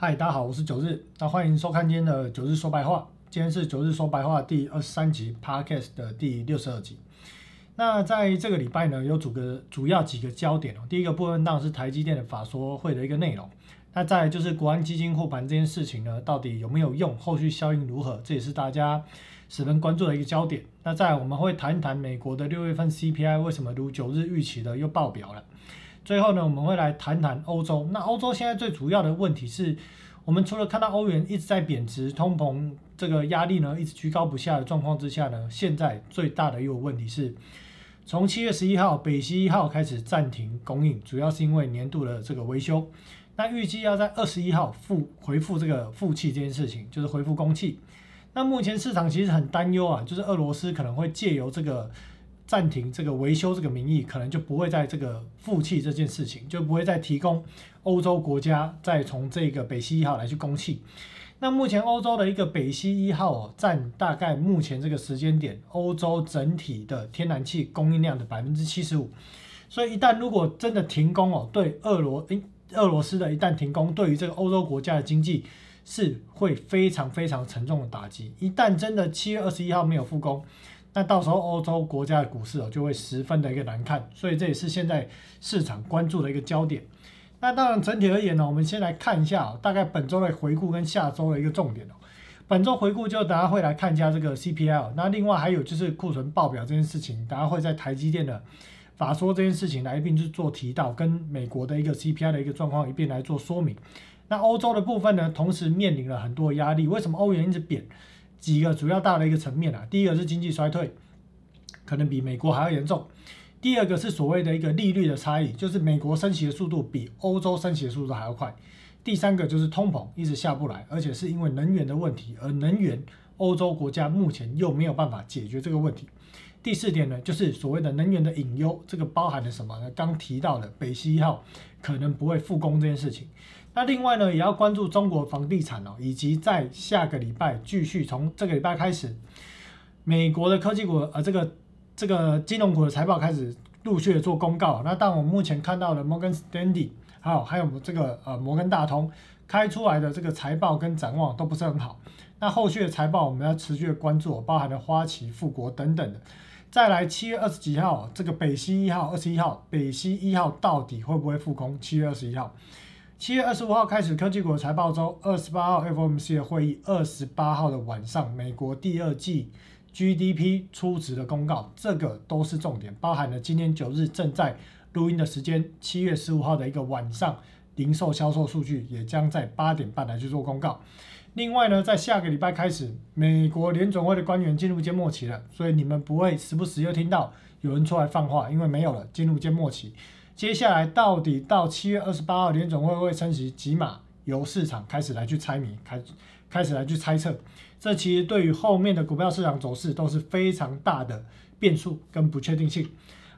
嗨，大家好，我是九日，那欢迎收看今天的九日说白话。今天是九日说白话第二十三集 Podcast 的第六十二集。那在这个礼拜呢，有主个主要几个焦点哦。第一个部分当然是台积电的法说会的一个内容。那再来就是国安基金护盘这件事情呢，到底有没有用？后续效应如何？这也是大家十分关注的一个焦点。那再来我们会谈一谈美国的六月份 CPI 为什么如九日预期的又爆表了。最后呢，我们会来谈谈欧洲。那欧洲现在最主要的问题是，我们除了看到欧元一直在贬值，通膨这个压力呢一直居高不下的状况之下呢，现在最大的一个问题是，从七月十一号北溪一号开始暂停供应，主要是因为年度的这个维修。那预计要在二十一号复回复这个复气这件事情，就是回复供气。那目前市场其实很担忧啊，就是俄罗斯可能会借由这个。暂停这个维修这个名义，可能就不会在这个负气这件事情，就不会再提供欧洲国家再从这个北溪一号来去供气。那目前欧洲的一个北溪一号占大概目前这个时间点欧洲整体的天然气供应量的百分之七十五。所以一旦如果真的停工哦，对俄罗诶俄罗斯的一旦停工，对于这个欧洲国家的经济是会非常非常沉重的打击。一旦真的七月二十一号没有复工，那到时候欧洲国家的股市哦就会十分的一个难看，所以这也是现在市场关注的一个焦点。那当然整体而言呢，我们先来看一下大概本周的回顾跟下周的一个重点哦。本周回顾就大家会来看一下这个 CPL，那另外还有就是库存报表这件事情，大家会在台积电的法说这件事情来一并去做提到，跟美国的一个 CPI 的一个状况一并来做说明。那欧洲的部分呢，同时面临了很多压力，为什么欧元一直贬？几个主要大的一个层面啊，第一个是经济衰退，可能比美国还要严重；第二个是所谓的一个利率的差异，就是美国升息的速度比欧洲升息的速度还要快；第三个就是通膨一直下不来，而且是因为能源的问题，而能源欧洲国家目前又没有办法解决这个问题；第四点呢，就是所谓的能源的隐忧，这个包含了什么呢？刚提到的北溪一号可能不会复工这件事情。那另外呢，也要关注中国房地产哦，以及在下个礼拜继续从这个礼拜开始，美国的科技股呃，这个这个金融股的财报开始陆续的做公告。那但我目前看到的摩根斯丹利，还有还有这个呃摩根大通开出来的这个财报跟展望都不是很好。那后续的财报我们要持续的关注，包含了花旗、富国等等的。再来七月二十几号，这个北溪一号、二十一号，北溪一号到底会不会复工？七月二十一号。七月二十五号开始，科技股财报周。二十八号 FOMC 的会议，二十八号的晚上，美国第二季 GDP 初值的公告，这个都是重点，包含了今天九日正在录音的时间，七月十五号的一个晚上，零售销售数据也将在八点半来去做公告。另外呢，在下个礼拜开始，美国联总会的官员进入缄默期了，所以你们不会时不时又听到有人出来放话，因为没有了，进入缄默期。接下来到底到七月二十八号联总会不会升息几码，由市场开始来去猜谜，开开始来去猜测，这其实对于后面的股票市场走势都是非常大的变数跟不确定性。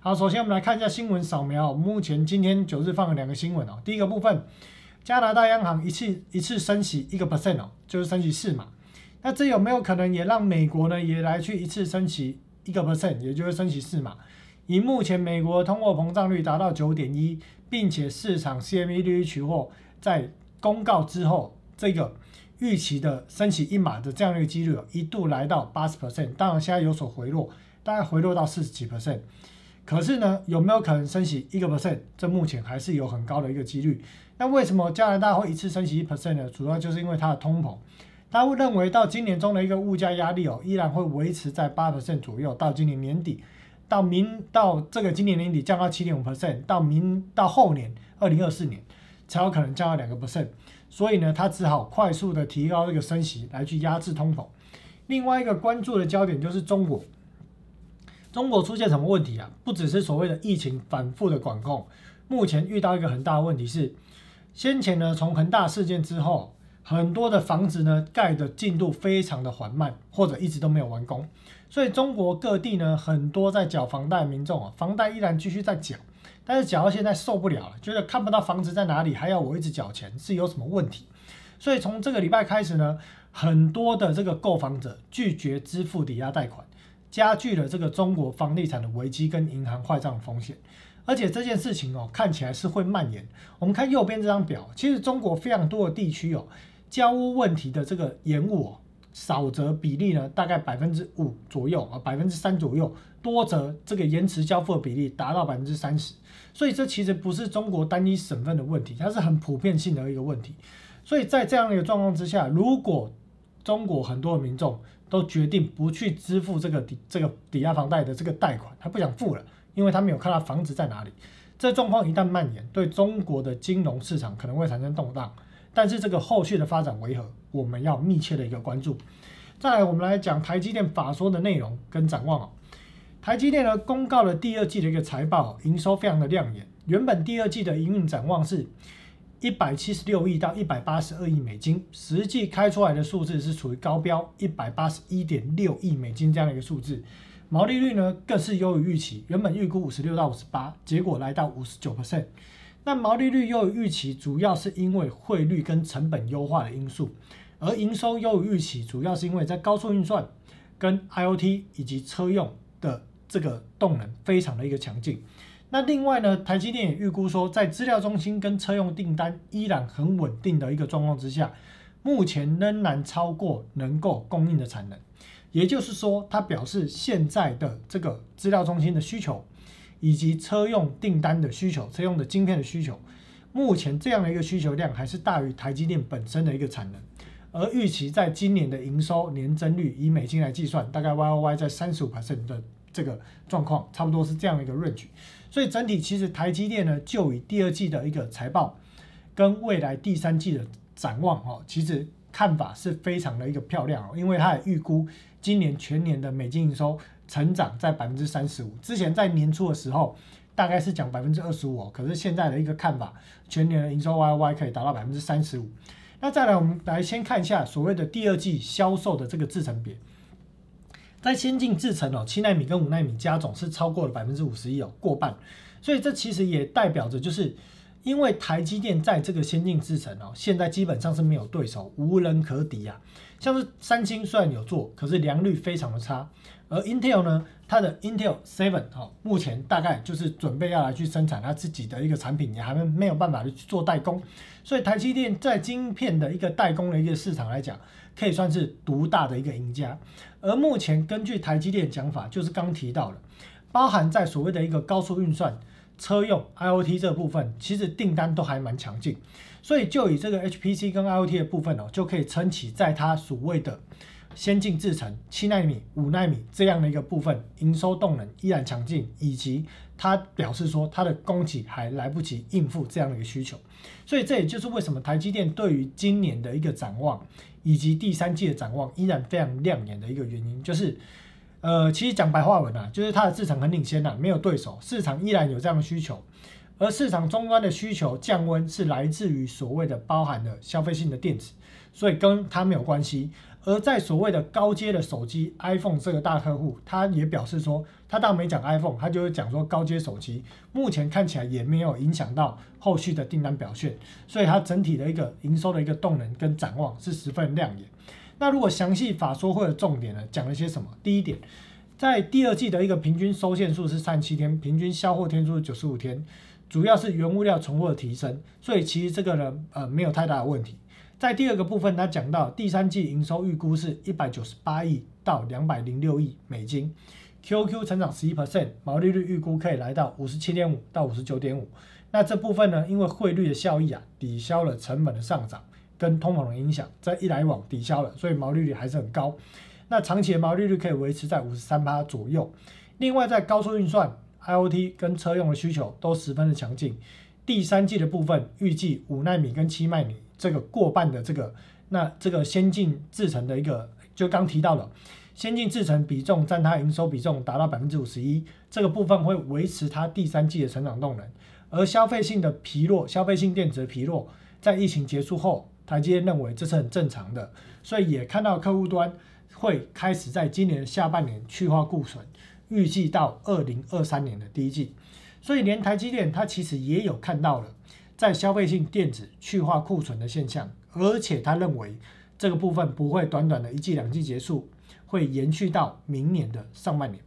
好，首先我们来看一下新闻扫描，目前今天九日放了两个新闻哦。第一个部分，加拿大央行一次一次升息一个 percent 哦，就是升息四码，那这有没有可能也让美国呢也来去一次升息一个 percent，也就是升息四码？以目前美国通货膨胀率达到九点一，并且市场 CME 利率期货在公告之后，这个预期的升息一码的这样一个几率一度来到八十 percent，当然现在有所回落，大概回落到四十几 percent。可是呢，有没有可能升息一个 percent？这目前还是有很高的一个几率。那为什么加拿大会一次升息一 percent 呢？主要就是因为它的通膨，他会认为到今年中的一个物价压力哦，依然会维持在八 percent 左右，到今年年底。到明到这个今年年底降到七点五 percent，到明到后年二零二四年才有可能降到两个 percent，所以呢，他只好快速的提高这个升息来去压制通膨。另外一个关注的焦点就是中国，中国出现什么问题啊？不只是所谓的疫情反复的管控，目前遇到一个很大的问题是，先前呢从恒大事件之后，很多的房子呢盖的进度非常的缓慢，或者一直都没有完工。所以中国各地呢，很多在缴房贷的民众啊，房贷依然继续在缴，但是缴到现在受不了了，觉得看不到房子在哪里，还要我一直缴钱，是有什么问题？所以从这个礼拜开始呢，很多的这个购房者拒绝支付抵押贷款，加剧了这个中国房地产的危机跟银行坏账风险。而且这件事情哦，看起来是会蔓延。我们看右边这张表，其实中国非常多的地区哦，交屋问题的这个延误，少则比例呢大概百分之五左右啊，百分之三左右，多则这个延迟交付的比例达到百分之三十。所以这其实不是中国单一省份的问题，它是很普遍性的一个问题。所以在这样的一个状况之下，如果中国很多民众都决定不去支付这个抵这个抵押房贷的这个贷款，他不想付了。因为他没有看到房子在哪里，这状况一旦蔓延，对中国的金融市场可能会产生动荡。但是这个后续的发展为何，我们要密切的一个关注。再来，我们来讲台积电法说的内容跟展望啊。台积电呢公告了第二季的一个财报，营收非常的亮眼。原本第二季的营运展望是一百七十六亿到一百八十二亿美金，实际开出来的数字是处于高标一百八十一点六亿美金这样的一个数字。毛利率呢更是优于预期，原本预估五十六到五十八，结果来到五十九 percent。那毛利率优于预期，主要是因为汇率跟成本优化的因素，而营收优于预期，主要是因为在高速运算、跟 IOT 以及车用的这个动能非常的一个强劲。那另外呢，台积电也预估说，在资料中心跟车用订单依然很稳定的一个状况之下，目前仍然超过能够供应的产能。也就是说，它表示现在的这个资料中心的需求，以及车用订单的需求、车用的晶片的需求，目前这样的一个需求量还是大于台积电本身的一个产能。而预期在今年的营收年增率以美金来计算，大概 Y O Y 在三十五 percent 的这个状况，差不多是这样的一个 range。所以整体其实台积电呢，就以第二季的一个财报跟未来第三季的展望哦，其实看法是非常的一个漂亮哦，因为它也预估。今年全年的美金营收成长在百分之三十五，之前在年初的时候大概是讲百分之二十五，可是现在的一个看法，全年的营收 Y Y 可以达到百分之三十五。那再来，我们来先看一下所谓的第二季销售的这个制成比，在先进制程哦，七纳米跟五纳米加总是超过了百分之五十一哦，过半，所以这其实也代表着就是。因为台积电在这个先进制程哦，现在基本上是没有对手，无人可敌啊。像是三星虽然有做，可是良率非常的差。而 Intel 呢，它的 Intel Seven 哦，目前大概就是准备要来去生产它自己的一个产品，也还没没有办法去做代工。所以台积电在晶片的一个代工的一个市场来讲，可以算是独大的一个赢家。而目前根据台积电讲法，就是刚提到了，包含在所谓的一个高速运算。车用 IOT 这部分其实订单都还蛮强劲，所以就以这个 HPC 跟 IOT 的部分哦，就可以撑起在它所谓的先进制程七纳米、五纳米这样的一个部分，营收动能依然强劲，以及它表示说它的供给还来不及应付这样的一个需求，所以这也就是为什么台积电对于今年的一个展望，以及第三季的展望依然非常亮眼的一个原因，就是。呃，其实讲白话文啊，就是它的市场很领先呐，没有对手，市场依然有这样的需求，而市场终端的需求降温是来自于所谓的包含了消费性的电子，所以跟它没有关系。而在所谓的高阶的手机 iPhone 这个大客户，他也表示说，他倒没讲 iPhone，他就是讲说高阶手机目前看起来也没有影响到后续的订单表现，所以它整体的一个营收的一个动能跟展望是十分亮眼。那如果详细法说会的重点呢，讲了些什么？第一点，在第二季的一个平均收线数是三十七天，平均销货天数是九十五天，主要是原物料存货的提升，所以其实这个呢，呃，没有太大的问题。在第二个部分，他讲到第三季营收预估是一百九十八亿到两百零六亿美金，QQ 成长十一 percent，毛利率预估可以来到五十七点五到五十九点五。那这部分呢，因为汇率的效益啊，抵消了成本的上涨。跟通膨的影响，在一来往抵消了，所以毛利率还是很高。那长期的毛利率可以维持在五十三趴左右。另外，在高速运算、IOT 跟车用的需求都十分的强劲。第三季的部分，预计五纳米跟七纳米这个过半的这个，那这个先进制程的一个，就刚提到了，先进制程比重占它营收比重达到百分之五十一，这个部分会维持它第三季的成长动能。而消费性的疲弱，消费性电子的疲弱，在疫情结束后。台积电认为这是很正常的，所以也看到客户端会开始在今年下半年去化库存，预计到二零二三年的第一季。所以连台积电它其实也有看到了在消费性电子去化库存的现象，而且他认为这个部分不会短短的一季两季结束，会延续到明年的上半年。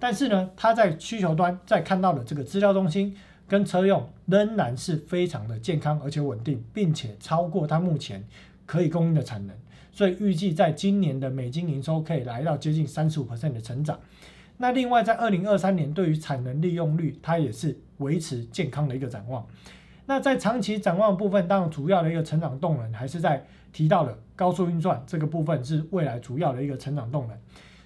但是呢，它在需求端在看到的这个资料中心跟车用仍然是非常的健康而且稳定，并且超过它目前可以供应的产能，所以预计在今年的美金营收可以来到接近三十五的成长。那另外在二零二三年，对于产能利用率，它也是维持健康的一个展望。那在长期展望部分，当然主要的一个成长动能还是在提到的高速运算这个部分是未来主要的一个成长动能。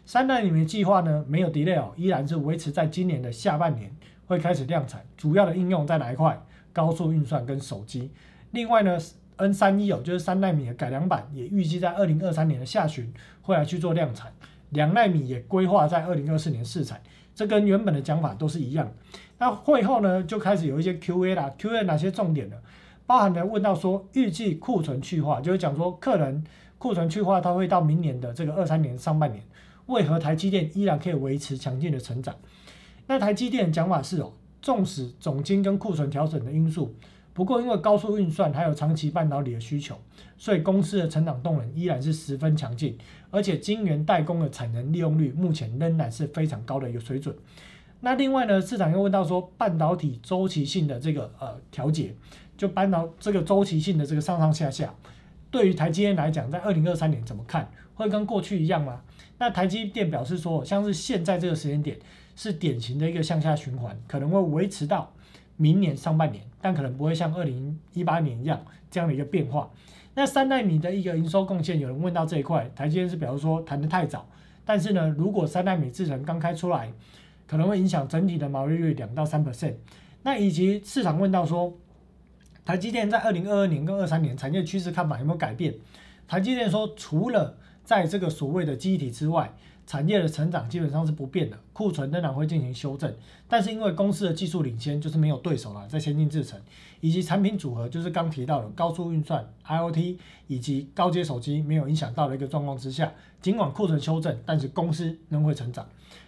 三代里面计划呢没有 delay，依然是维持在今年的下半年会开始量产，主要的应用在哪一块？高速运算跟手机。另外呢，N 三一哦，就是三纳米的改良版，也预计在二零二三年的下旬会来去做量产。两纳米也规划在二零二四年试产，这跟原本的讲法都是一样。那会后呢，就开始有一些 Q&A 啦，Q&A 哪些重点呢？包含了问到说，预计库存去化，就是讲说客人库存去化，它会到明年的这个二三年上半年，为何台积电依然可以维持强劲的成长？那台积电讲法是哦，纵使总金跟库存调整的因素。不过，因为高速运算还有长期半导体的需求，所以公司的成长动能依然是十分强劲，而且晶圆代工的产能利用率目前仍然是非常高的一个水准。那另外呢，市场又问到说，半导体周期性的这个呃调节，就半导这个周期性的这个上上下下，对于台积电来讲，在二零二三年怎么看？会跟过去一样吗？那台积电表示说，像是现在这个时间点是典型的一个向下循环，可能会维持到。明年上半年，但可能不会像二零一八年一样这样的一个变化。那三纳米的一个营收贡献，有人问到这一块，台积电是表示说谈得太早。但是呢，如果三纳米制程刚开出来，可能会影响整体的毛利率两到三 percent。那以及市场问到说，台积电在二零二二年跟二三年产业趋势看法有没有改变？台积电说，除了在这个所谓的基体之外。产业的成长基本上是不变的，库存仍然会进行修正，但是因为公司的技术领先，就是没有对手了，在先进制程以及产品组合，就是刚提到的高速运算、IOT 以及高阶手机没有影响到的一个状况之下，尽管库存修正，但是公司仍会成长。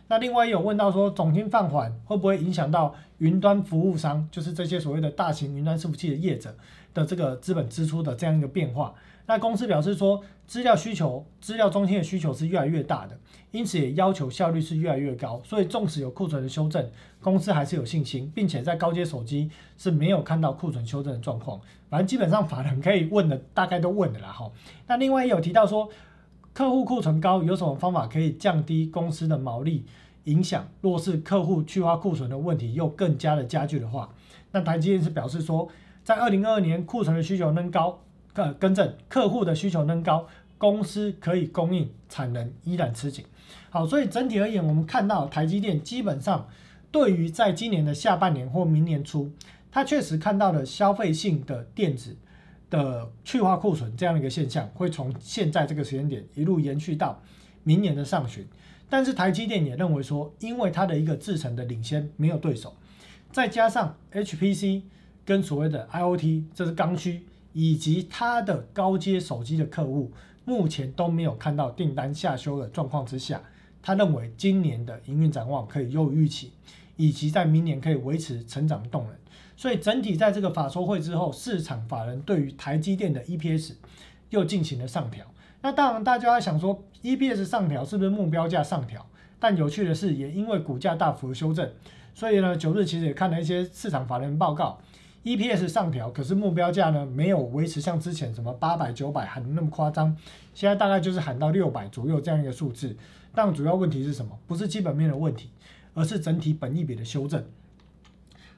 那另外也有问到说，总金放缓会不会影响到云端服务商，就是这些所谓的大型云端伺服器的业者的这个资本支出的这样一个变化？那公司表示说，资料需求、资料中心的需求是越来越大的，因此也要求效率是越来越高。所以纵使有库存的修正，公司还是有信心，并且在高阶手机是没有看到库存修正的状况。反正基本上法人可以问的大概都问了啦哈。那另外也有提到说，客户库存高，有什么方法可以降低公司的毛利影响？若是客户去化库存的问题又更加的加剧的话，那台积电是表示说，在二零二二年库存的需求仍高。呃，更正，客户的需求增高，公司可以供应产能依然吃紧。好，所以整体而言，我们看到台积电基本上对于在今年的下半年或明年初，它确实看到了消费性的电子的去化库存这样的一个现象，会从现在这个时间点一路延续到明年的上旬。但是台积电也认为说，因为它的一个制程的领先没有对手，再加上 HPC 跟所谓的 IOT 这是刚需。以及它的高阶手机的客户目前都没有看到订单下修的状况之下，他认为今年的营运展望可以优于预期，以及在明年可以维持成长动能。所以整体在这个法说会之后，市场法人对于台积电的 EPS 又进行了上调。那当然大家想说 EPS 上调是不是目标价上调？但有趣的是，也因为股价大幅修正，所以呢九日其实也看了一些市场法人报告。EPS 上调，可是目标价呢没有维持像之前什么八百九百喊的那么夸张，现在大概就是喊到六百左右这样一个数字。但主要问题是什么？不是基本面的问题，而是整体本益比的修正。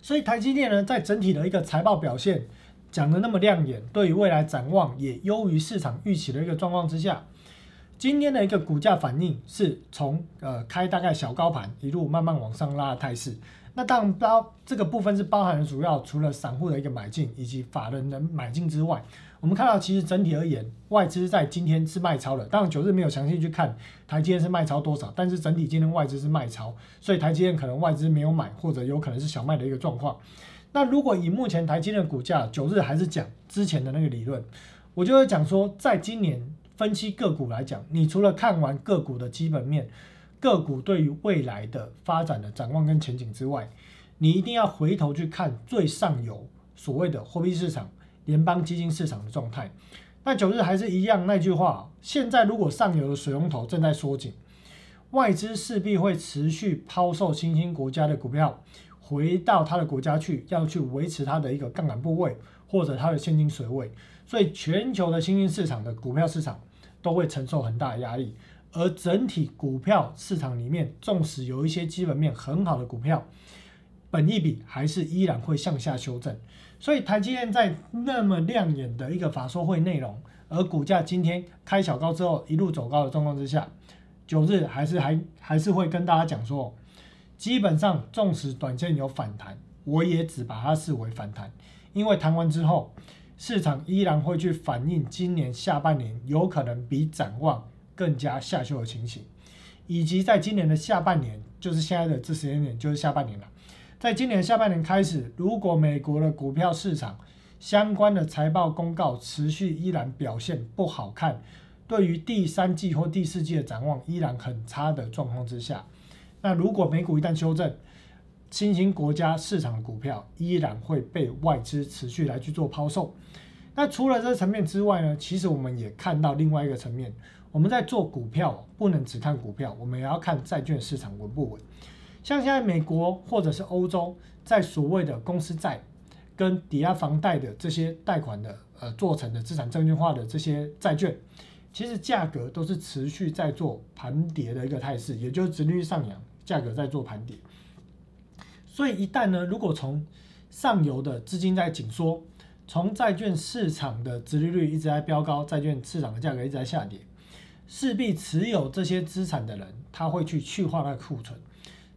所以台积电呢，在整体的一个财报表现讲的那么亮眼，对于未来展望也优于市场预期的一个状况之下，今天的一个股价反应是从呃开大概小高盘一路慢慢往上拉的态势。那当然包这个部分是包含了主要除了散户的一个买进以及法人的买进之外，我们看到其实整体而言，外资在今天是卖超的。当然九日没有详细去看台积电是卖超多少，但是整体今天外资是卖超，所以台积电可能外资没有买，或者有可能是小卖的一个状况。那如果以目前台积电的股价，九日还是讲之前的那个理论，我就会讲说，在今年分析个股来讲，你除了看完个股的基本面。个股对于未来的发展的展望跟前景之外，你一定要回头去看最上游所谓的货币市场、联邦基金市场的状态。那九日还是一样那句话，现在如果上游的水龙头正在缩紧，外资势必会持续抛售新兴国家的股票，回到他的国家去，要去维持它的一个杠杆部位或者它的现金水位，所以全球的新兴市场的股票市场都会承受很大的压力。而整体股票市场里面，纵使有一些基本面很好的股票，本益比还是依然会向下修正。所以台积电在那么亮眼的一个法说会内容，而股价今天开小高之后一路走高的状况之下，九日还是还还是会跟大家讲说，基本上纵使短线有反弹，我也只把它视为反弹，因为弹完之后，市场依然会去反映今年下半年有可能比展望。更加下修的情形，以及在今年的下半年，就是现在的这时间点，就是下半年了。在今年下半年开始，如果美国的股票市场相关的财报公告持续依然表现不好看，对于第三季或第四季的展望依然很差的状况之下，那如果美股一旦修正，新兴国家市场的股票依然会被外资持续来去做抛售。那除了这层面之外呢，其实我们也看到另外一个层面。我们在做股票，不能只看股票，我们也要看债券市场稳不稳。像现在美国或者是欧洲，在所谓的公司债跟抵押房贷的这些贷款的呃做成的资产证券化的这些债券，其实价格都是持续在做盘跌的一个态势，也就是殖利率上扬，价格在做盘跌。所以一旦呢，如果从上游的资金在紧缩，从债券市场的殖利率一直在飙高，债券市场的价格一直在下跌。势必持有这些资产的人，他会去去化他的库存。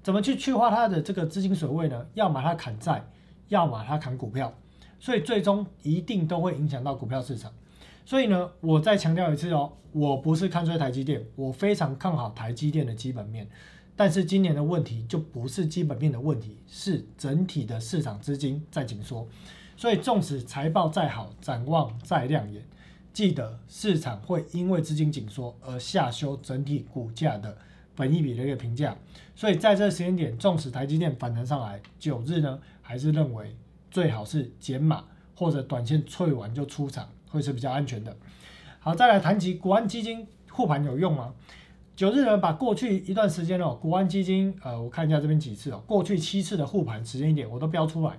怎么去去化他的这个资金水位呢？要么他砍债，要么他砍股票。所以最终一定都会影响到股票市场。所以呢，我再强调一次哦，我不是看衰台积电，我非常看好台积电的基本面。但是今年的问题就不是基本面的问题，是整体的市场资金在紧缩。所以纵使财报再好，展望再亮眼。记得市场会因为资金紧缩而下修整体股价的本益比的一个评价，所以在这个时间点，纵使台积电反弹上来，九日呢还是认为最好是减码或者短线脆完就出场，会是比较安全的。好，再来谈及国安基金护盘有用吗？九日呢把过去一段时间哦，国安基金呃，我看一下这边几次哦，过去七次的护盘时间点我都标出来。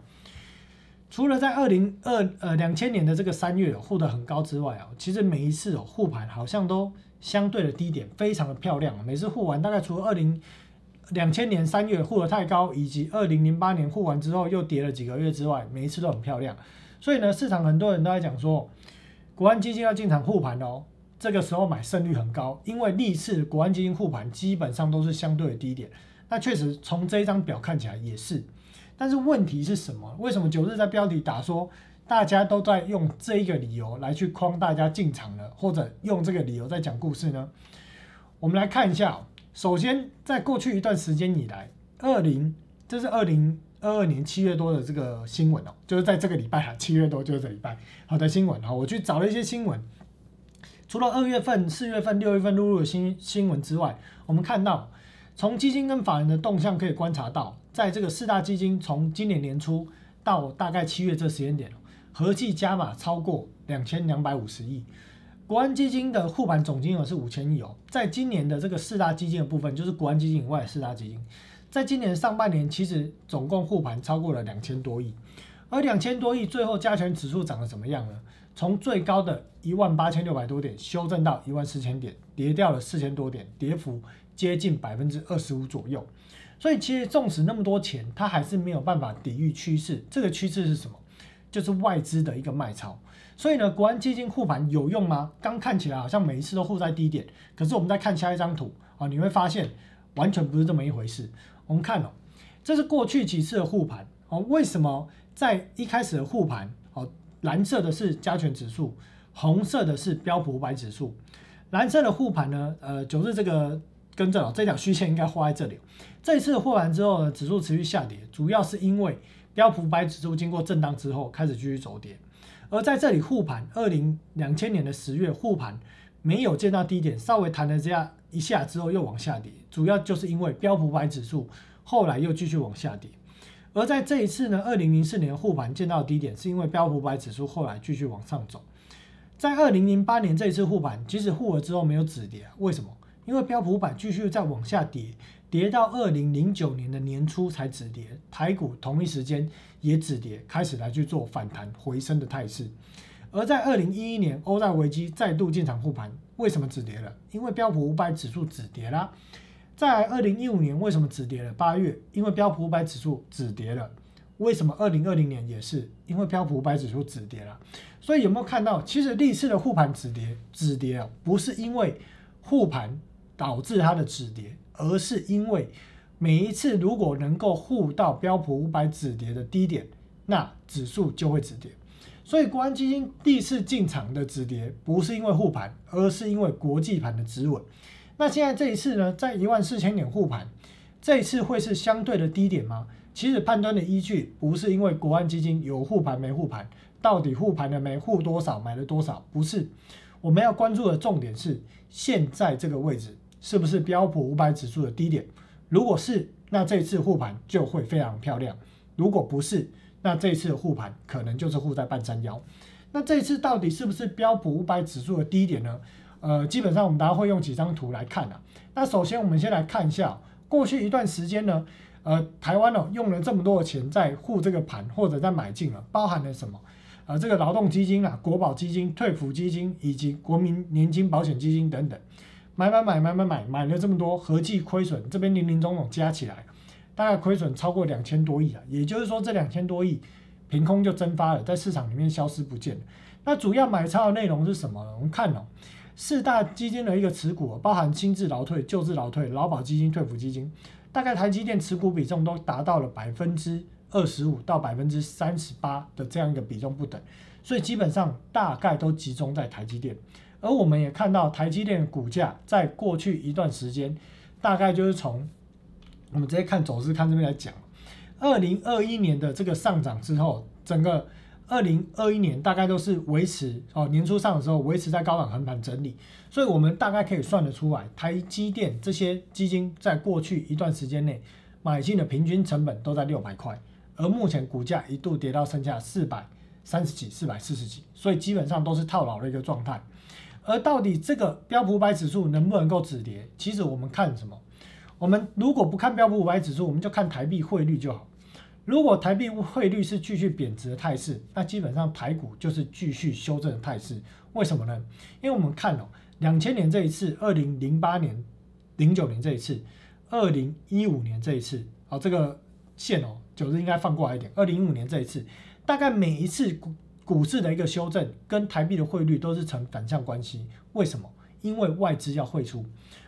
除了在二零二呃两千年的这个三月护得很高之外啊，其实每一次哦护盘好像都相对的低点非常的漂亮。每次护完大概除了二零两千年三月护得太高，以及二零零八年护完之后又跌了几个月之外，每一次都很漂亮。所以呢，市场很多人都在讲说，国安基金要进场护盘哦，这个时候买胜率很高，因为历次国安基金护盘基本上都是相对的低点。那确实从这一张表看起来也是。但是问题是什么？为什么九日在标题打说大家都在用这一个理由来去框大家进场了，或者用这个理由在讲故事呢？我们来看一下。首先，在过去一段时间以来，二零这是二零二二年七月多的这个新闻哦，就是在这个礼拜哈，七月多就是这礼拜好的新闻哈。我去找了一些新闻，除了二月份、四月份、六月份录入的新新闻之外，我们看到从基金跟法人的动向可以观察到。在这个四大基金从今年年初到大概七月这时间点，合计加码超过两千两百五十亿。国安基金的护盘总金额是五千亿哦。在今年的这个四大基金的部分，就是国安基金以外的四大基金，在今年上半年其实总共护盘超过了两千多亿。而两千多亿最后加权指数涨得怎么样呢？从最高的一万八千六百多点修正到一万四千点，跌掉了四千多点，跌幅接近百分之二十五左右。所以其实纵使那么多钱，它还是没有办法抵御趋势。这个趋势是什么？就是外资的一个卖超。所以呢，国安基金护盘有用吗？刚看起来好像每一次都护在低点，可是我们再看下一张图啊，你会发现完全不是这么一回事。我们看哦，这是过去几次的护盘哦。为什么在一开始的护盘哦，蓝色的是加权指数，红色的是标普五百指数。蓝色的护盘呢，呃，就是这个。跟正哦，这条虚线应该画在这里。这一次护完之后呢，指数持续下跌，主要是因为标普百指数经过震荡之后开始继续走跌。而在这里护盘，二零两千年的十月护盘没有见到低点，稍微弹了这样一下之后又往下跌，主要就是因为标普百指数后来又继续往下跌。而在这一次呢，二零零四年护盘见到低点，是因为标普百指数后来继续往上走。在二零零八年这一次护盘，即使护了之后没有止跌，为什么？因为标普五百继续在往下跌，跌到二零零九年的年初才止跌，台股同一时间也止跌，开始来去做反弹回升的态势。而在二零一一年欧债危机再度进场护盘，为什么止跌了？因为标普五百指数止跌啦。在二零一五年为什么止跌了？八月因为标普五百指数止跌了。为什么二零二零年也是？因为标普五百指数止跌了。所以有没有看到，其实历次的护盘止跌止跌啊，不是因为护盘导致它的止跌，而是因为每一次如果能够护到标普五百止跌的低点，那指数就会止跌。所以国安基金第一次进场的止跌，不是因为护盘，而是因为国际盘的止稳。那现在这一次呢，在一万四千点护盘，这一次会是相对的低点吗？其实判断的依据不是因为国安基金有护盘没护盘，到底护盘了没护多少买了多少，不是。我们要关注的重点是现在这个位置是不是标普五百指数的低点？如果是，那这次护盘就会非常漂亮；如果不是，那这次护盘可能就是护在半山腰。那这次到底是不是标普五百指数的低点呢？呃，基本上我们大家会用几张图来看啊。那首先我们先来看一下过去一段时间呢，呃，台湾哦用了这么多的钱在护这个盘或者在买进了，包含了什么？呃，这个劳动基金啊、国保基金、退抚基金以及国民年金保险基金等等，买买买买买买买了这么多，合计亏损这边零零总总加起来。大概亏损超过两千多亿啊，也就是说这两千多亿凭空就蒸发了，在市场里面消失不见了。那主要买超的内容是什么？我们看哦，四大基金的一个持股，包含新制劳退、旧制劳退、劳保基金、退抚基金，大概台积电持股比重都达到了百分之二十五到百分之三十八的这样一个比重不等，所以基本上大概都集中在台积电。而我们也看到台积电的股价在过去一段时间，大概就是从我们直接看走势，看这边来讲，二零二一年的这个上涨之后，整个二零二一年大概都是维持哦，年初上的时候维持在高档横盘整理，所以我们大概可以算得出来，台积电这些基金在过去一段时间内买进的平均成本都在六百块，而目前股价一度跌到剩下四百三十几、四百四十几，所以基本上都是套牢的一个状态。而到底这个标普五百指数能不能够止跌？其实我们看什么？我们如果不看标普五百指数，我们就看台币汇率就好。如果台币汇率是继续贬值的态势，那基本上台股就是继续修正的态势。为什么呢？因为我们看哦，两千年这一次，二零零八年、零九年这一次，二零一五年这一次，好，这个线哦，九日应该放过来一点。二零一五年这一次，大概每一次股市的一个修正，跟台币的汇率都是成反向关系。为什么？因为外资要汇出。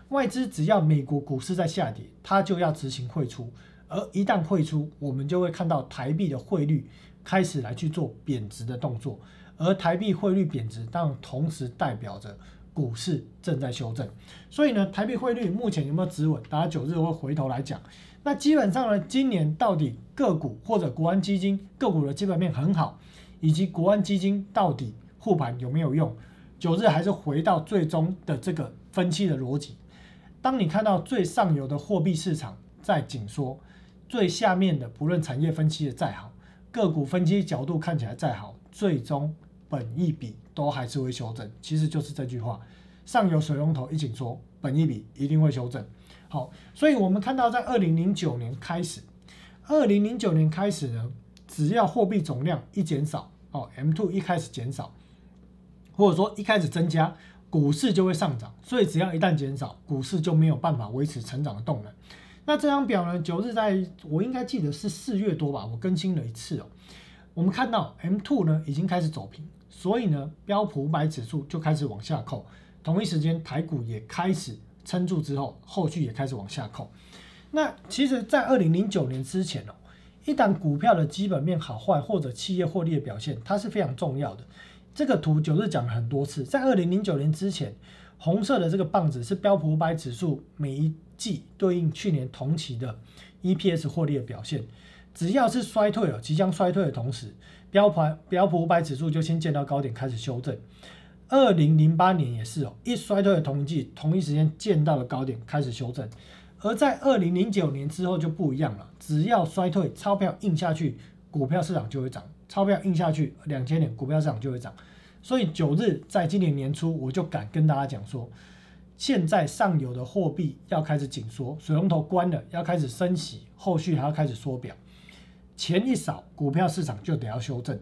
外资只要美国股市在下跌，它就要执行汇出，而一旦汇出，我们就会看到台币的汇率开始来去做贬值的动作，而台币汇率贬值，当然同时代表着股市正在修正。所以呢，台币汇率目前有没有止稳？大家九日会回头来讲。那基本上呢，今年到底个股或者国安基金个股的基本面很好，以及国安基金到底护盘有没有用？九日还是回到最终的这个分期的逻辑。当你看到最上游的货币市场在紧缩，最下面的不论产业分期的再好，个股分期角度看起来再好，最终本一笔都还是会修正。其实就是这句话：上游水龙头一紧缩，本一笔一定会修正。好，所以我们看到在二零零九年开始，二零零九年开始呢，只要货币总量一减少，哦，M two 一开始减少，或者说一开始增加。股市就会上涨，所以只要一旦减少，股市就没有办法维持成长的动能。那这张表呢？九日在我应该记得是四月多吧，我更新了一次哦。我们看到 M two 呢已经开始走平，所以呢标普五百指数就开始往下扣。同一时间台股也开始撑住之后，后续也开始往下扣。那其实，在二零零九年之前哦，一旦股票的基本面好坏或者企业获利的表现，它是非常重要的。这个图九日讲了很多次，在二零零九年之前，红色的这个棒子是标普五百指数每一季对应去年同期的 EPS 获利的表现。只要是衰退了，即将衰退的同时，标普标普五百指数就先见到高点开始修正。二零零八年也是哦，一衰退的同季，同一时间见到了高点开始修正。而在二零零九年之后就不一样了，只要衰退，钞票印下去，股票市场就会涨。钞票印下去，两千年股票市场就会涨，所以九日在今年年初，我就敢跟大家讲说，现在上游的货币要开始紧缩，水龙头关了，要开始升息，后续还要开始缩表，钱一少，股票市场就得要修正。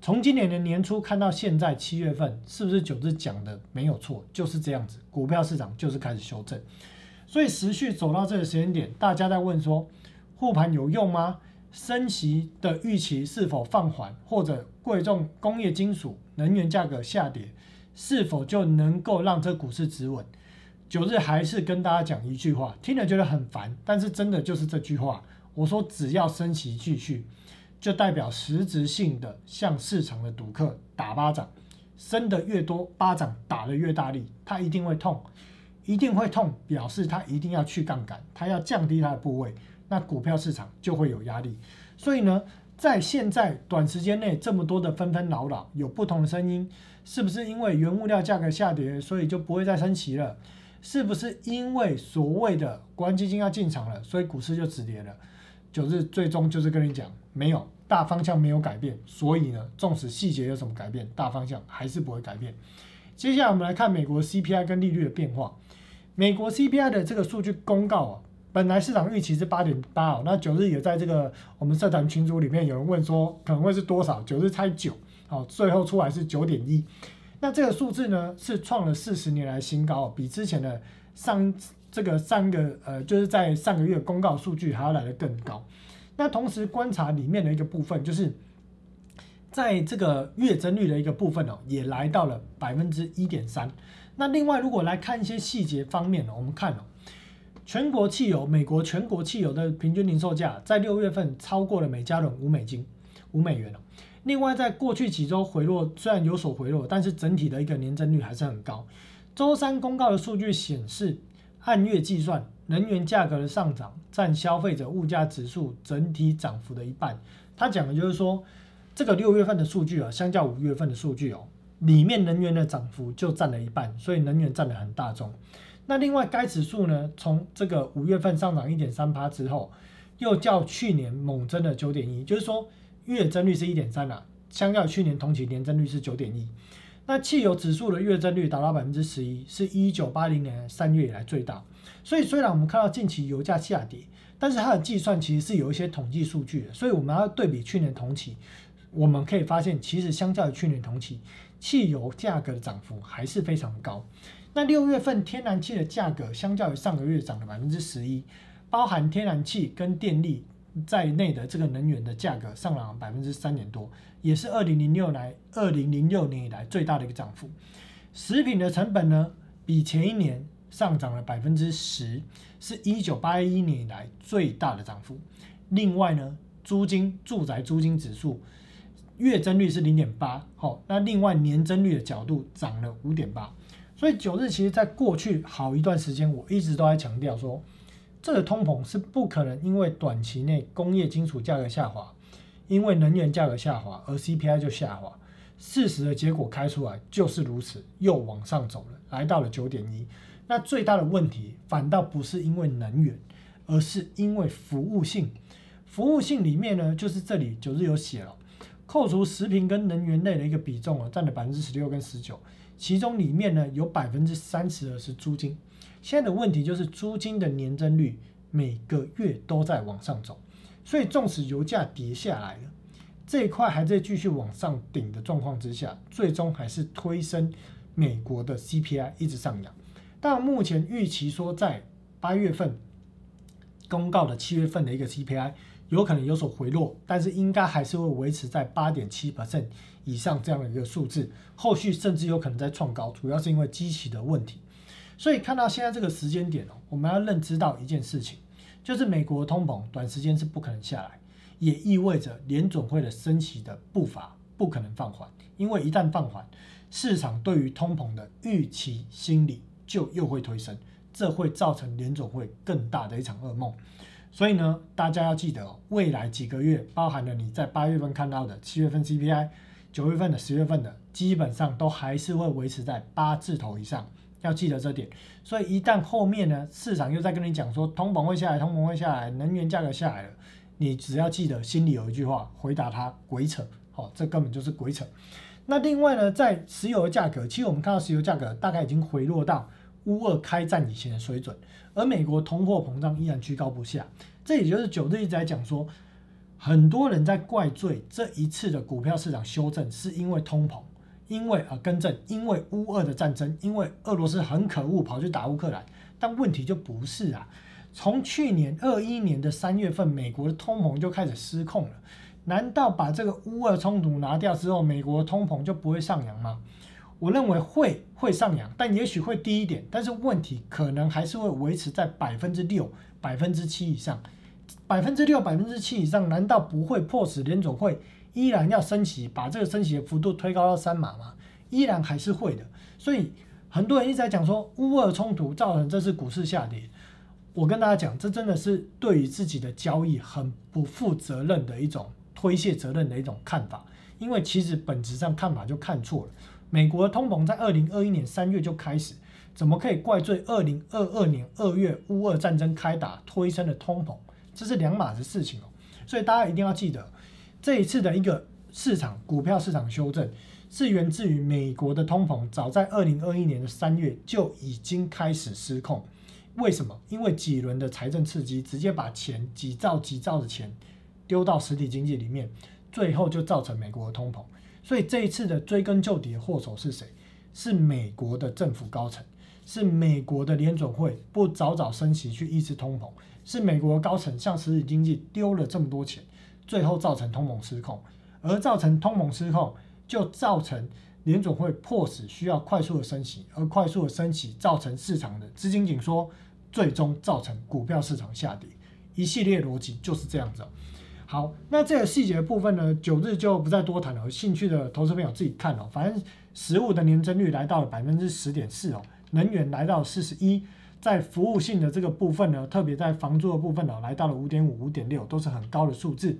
从今年的年初看到现在七月份，是不是九日讲的没有错？就是这样子，股票市场就是开始修正。所以持续走到这个时间点，大家在问说，护盘有用吗？升息的预期是否放缓，或者贵重工业金属、能源价格下跌，是否就能够让这股市止稳？九日还是跟大家讲一句话，听了觉得很烦，但是真的就是这句话。我说只要升息继续。就代表实质性的向市场的赌客打巴掌，升的越多，巴掌打的越大力，他一定会痛，一定会痛，表示它一定要去杠杆，它要降低它的部位，那股票市场就会有压力。所以呢，在现在短时间内这么多的纷纷扰扰，有不同的声音，是不是因为原物料价格下跌，所以就不会再升息了？是不是因为所谓的国安基金要进场了，所以股市就止跌了？九日最终就是跟你讲，没有大方向没有改变，所以呢，纵使细节有什么改变，大方向还是不会改变。接下来我们来看美国 CPI 跟利率的变化。美国 CPI 的这个数据公告啊，本来市场预期是八点八哦，那九日也在这个我们社团群组里面有人问说可能会是多少，九日猜九，好，最后出来是九点一。那这个数字呢是创了四十年来新高，比之前的上。这个上个呃，就是在上个月公告数据还要来得更高。那同时观察里面的一个部分，就是在这个月增率的一个部分哦，也来到了百分之一点三。那另外如果来看一些细节方面呢，我们看哦，全国汽油，美国全国汽油的平均零售价在六月份超过了每加仑五美金，五美元哦。另外在过去几周回落，虽然有所回落，但是整体的一个年增率还是很高。周三公告的数据显示。按月计算，能源价格的上涨占消费者物价指数整体涨幅的一半。他讲的就是说，这个六月份的数据啊，相较五月份的数据哦，里面能源的涨幅就占了一半，所以能源占了很大宗。那另外该指数呢，从这个五月份上涨一点三趴之后，又较去年猛增了九点一，就是说月增率是一点三啦，相较去年同期年增率是九点一。那汽油指数的月增率达到百分之十一，是一九八零年三月以来最大。所以虽然我们看到近期油价下跌，但是它的计算其实是有一些统计数据的。所以我们要对比去年同期，我们可以发现，其实相较于去年同期，汽油价格的涨幅还是非常高。那六月份天然气的价格相较于上个月涨了百分之十一，包含天然气跟电力。在内的这个能源的价格上涨百分之三点多，也是二零零六来二零零六年以来最大的一个涨幅。食品的成本呢，比前一年上涨了百分之十，是一九八一年以来最大的涨幅。另外呢，租金住宅租金指数月增率是零点八，好，那另外年增率的角度涨了五点八。所以九日其实在过去好一段时间，我一直都在强调说。这个通膨是不可能因为短期内工业金属价格下滑，因为能源价格下滑而 CPI 就下滑。事实的结果开出来就是如此，又往上走了，来到了九点一。那最大的问题反倒不是因为能源，而是因为服务性。服务性里面呢，就是这里九日有写了，扣除食品跟能源类的一个比重啊，占了百分之十六跟十九，其中里面呢有百分之三十的是租金。现在的问题就是租金的年增率每个月都在往上走，所以纵使油价跌下来了，这一块还在继续往上顶的状况之下，最终还是推升美国的 CPI 一直上扬。但目前预期说在八月份公告的七月份的一个 CPI 有可能有所回落，但是应该还是会维持在八点七%以上这样的一个数字，后续甚至有可能在创高，主要是因为机器的问题。所以看到现在这个时间点哦，我们要认知到一件事情，就是美国通膨短时间是不可能下来，也意味着联总会的升息的步伐不可能放缓，因为一旦放缓，市场对于通膨的预期心理就又会推升，这会造成联总会更大的一场噩梦。所以呢，大家要记得哦，未来几个月，包含了你在八月份看到的七月份 CPI、九月份的、十月份的，基本上都还是会维持在八字头以上。要记得这点，所以一旦后面呢，市场又在跟你讲说通膨会下来，通膨会下来，能源价格下来了，你只要记得心里有一句话，回答他鬼扯，好，这根本就是鬼扯。那另外呢，在石油的价格，其实我们看到石油价格大概已经回落到乌俄开战以前的水准，而美国通货膨胀依然居高不下。这也就是九日一直在讲说，很多人在怪罪这一次的股票市场修正是因为通膨，因为啊更正，因为乌俄的战争，因为俄罗斯很可恶跑去打乌克兰。但问题就不是啊，从去年二一年的三月份，美国的通膨就开始失控了。难道把这个乌俄冲突拿掉之后，美国通膨就不会上扬吗？我认为会会上扬，但也许会低一点。但是问题可能还是会维持在百分之六、百分之七以上。百分之六、百分之七以上，难道不会迫使联总会依然要升息，把这个升息的幅度推高到三码吗？依然还是会的。所以很多人一直在讲说乌俄冲突造成这次股市下跌。我跟大家讲，这真的是对于自己的交易很不负责任的一种。推卸责任的一种看法，因为其实本质上看法就看错了。美国的通膨在二零二一年三月就开始，怎么可以怪罪二零二二年二月乌俄战争开打推升的通膨？这是两码子事情哦。所以大家一定要记得，这一次的一个市场股票市场修正，是源自于美国的通膨早在二零二一年的三月就已经开始失控。为什么？因为几轮的财政刺激，直接把钱几兆几兆的钱。丢到实体经济里面，最后就造成美国的通膨。所以这一次的追根究底的祸首是谁？是美国的政府高层，是美国的联准会不早早升息去抑制通膨，是美国高层向实体经济丢了这么多钱，最后造成通膨失控。而造成通膨失控，就造成联准会迫使需要快速的升息，而快速的升息造成市场的资金紧缩，最终造成股票市场下跌。一系列逻辑就是这样子。好，那这个细节部分呢，九日就不再多谈了。有兴趣的投资朋友自己看哦。反正实物的年增率来到了百分之十点四哦，能源来到四十一，在服务性的这个部分呢，特别在房租的部分呢，来到了五点五、五点六，都是很高的数字。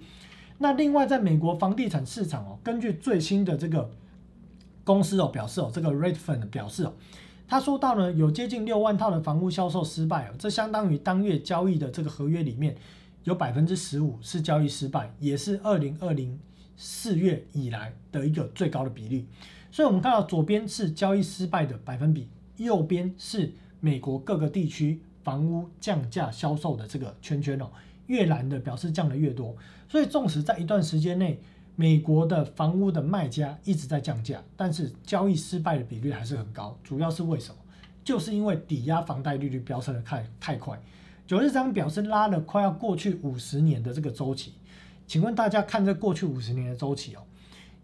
那另外在美国房地产市场哦，根据最新的这个公司哦表示哦，这个 Redfin 表示哦，他说到呢，有接近六万套的房屋销售失败哦，这相当于当月交易的这个合约里面。有百分之十五是交易失败，也是二零二零四月以来的一个最高的比例。所以，我们看到左边是交易失败的百分比，右边是美国各个地区房屋降价销售的这个圈圈哦。越蓝的表示降的越多。所以，纵使在一段时间内，美国的房屋的卖家一直在降价，但是交易失败的比率还是很高。主要是为什么？就是因为抵押房贷利率飙升的太太快。九日张表示拉了快要过去五十年的这个周期，请问大家看这过去五十年的周期哦，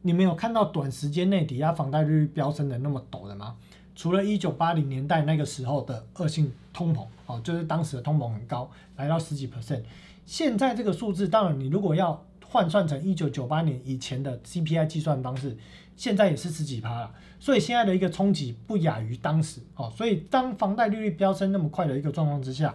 你们有看到短时间内抵押房贷利率飙升的那么陡的吗？除了一九八零年代那个时候的恶性通膨哦，就是当时的通膨很高，来到十几 percent，现在这个数字当然你如果要换算成一九九八年以前的 CPI 计算方式，现在也是十几趴了，所以现在的一个冲击不亚于当时哦，所以当房贷利率飙升那么快的一个状况之下。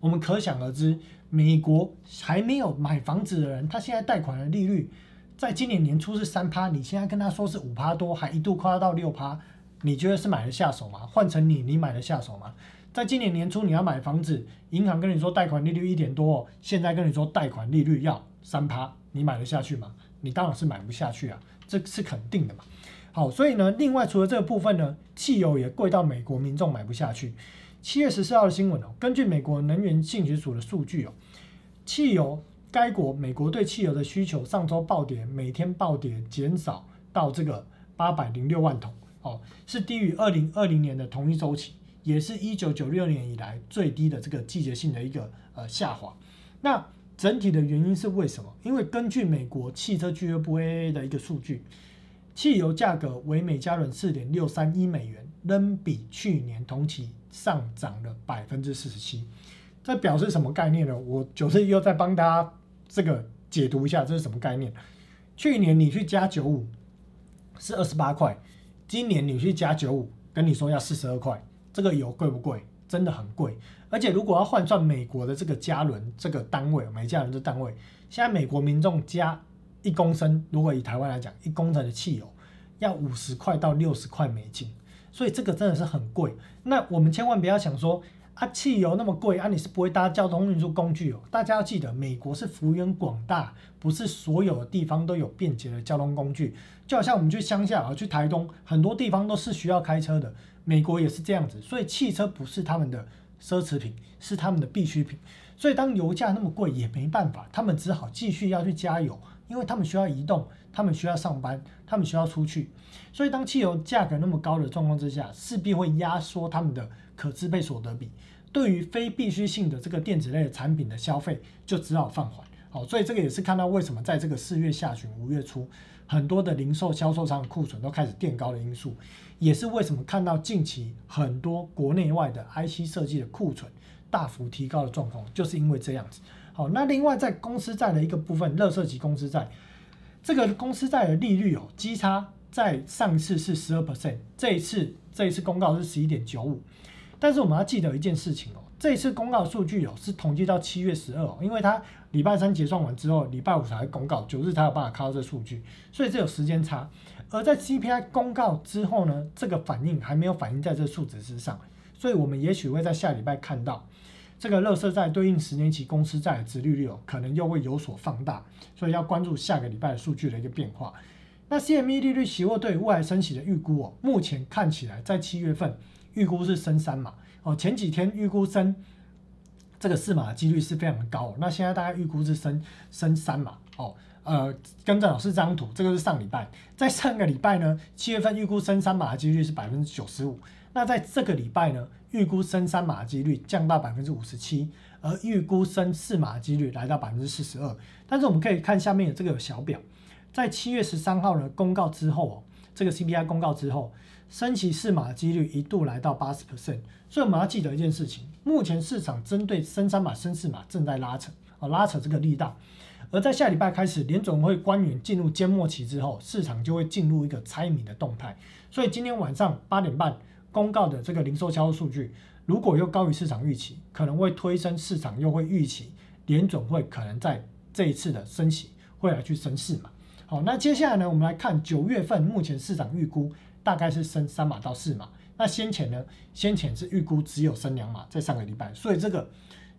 我们可想而知，美国还没有买房子的人，他现在贷款的利率，在今年年初是三趴，你现在跟他说是五趴多，还一度夸到六趴，你觉得是买得下手吗？换成你，你买得下手吗？在今年年初你要买房子，银行跟你说贷款利率一点多，现在跟你说贷款利率要三趴，你买得下去吗？你当然是买不下去啊，这是肯定的嘛。好，所以呢，另外除了这个部分呢，汽油也贵到美国民众买不下去。七月十四号的新闻哦，根据美国能源信息署的数据哦，汽油该国美国对汽油的需求上周暴跌，每天暴跌减少到这个八百零六万桶哦，是低于二零二零年的同一周期，也是一九九六年以来最低的这个季节性的一个呃下滑。那整体的原因是为什么？因为根据美国汽车俱乐部 AA 的一个数据，汽油价格为每加仑四点六三一美元，仍比去年同期。上涨了百分之四十七，这表示什么概念呢？我九日又再帮大家这个解读一下，这是什么概念？去年你去加九五是二十八块，今年你去加九五，跟你说要四十二块，这个油贵不贵？真的很贵。而且如果要换算美国的这个加仑这个单位，每加仑的单位，现在美国民众加一公升，如果以台湾来讲，一公升的汽油要五十块到六十块美金。所以这个真的是很贵，那我们千万不要想说啊，汽油那么贵啊，你是不会搭交通运输工具哦。大家要记得，美国是幅员广大，不是所有的地方都有便捷的交通工具。就好像我们去乡下啊，去台东，很多地方都是需要开车的。美国也是这样子，所以汽车不是他们的奢侈品，是他们的必需品。所以当油价那么贵，也没办法，他们只好继续要去加油，因为他们需要移动，他们需要上班，他们需要出去。所以当汽油价格那么高的状况之下，势必会压缩他们的可支配所得比。对于非必需性的这个电子类的产品的消费就只好放缓，好，所以这个也是看到为什么在这个四月下旬、五月初，很多的零售销售商库存都开始垫高的因素，也是为什么看到近期很多国内外的 IC 设计的库存大幅提高的状况，就是因为这样子。好，那另外在公司债的一个部分，乐色级公司债，这个公司债的利率哦，基差在上次是十二 percent，这一次这一次公告是十一点九五。但是我们要记得一件事情哦，这一次公告数据哦是统计到七月十二哦，因为它礼拜三结算完之后，礼拜五才公告，九日才有办法看到这数据，所以这有时间差。而在 CPI 公告之后呢，这个反应还没有反映在这数值之上，所以我们也许会在下礼拜看到这个乐色债对应十年期公司债的殖利率哦，可能又会有所放大，所以要关注下个礼拜的数据的一个变化。那 CME 利率期货对未来升息的预估哦，目前看起来在七月份。预估是升三码哦，前几天预估升这个四码的几率是非常的高，那现在大概预估是升升三码哦。呃，跟着老师这张图，这个是上礼拜，在上个礼拜呢，七月份预估升三码的几率是百分之九十五，那在这个礼拜呢，预估升三码的几率降到百分之五十七，而预估升四码几率来到百分之四十二。但是我们可以看下面的这个小表，在七月十三号呢公告之后哦，这个 CPI 公告之后。升息四码的几率一度来到八十 percent，所以我们要记得一件事情：目前市场针对升三码、升四码正在拉扯，啊拉扯这个力道。而在下礼拜开始，联总会官员进入缄默期之后，市场就会进入一个猜谜的动态。所以今天晚上八点半公告的这个零售销售数据，如果又高于市场预期，可能会推升市场，又会预期联准会可能在这一次的升息会来去升四码。好，那接下来呢，我们来看九月份目前市场预估。大概是升三码到四码，那先前呢？先前是预估只有升两码，在上个礼拜，所以这个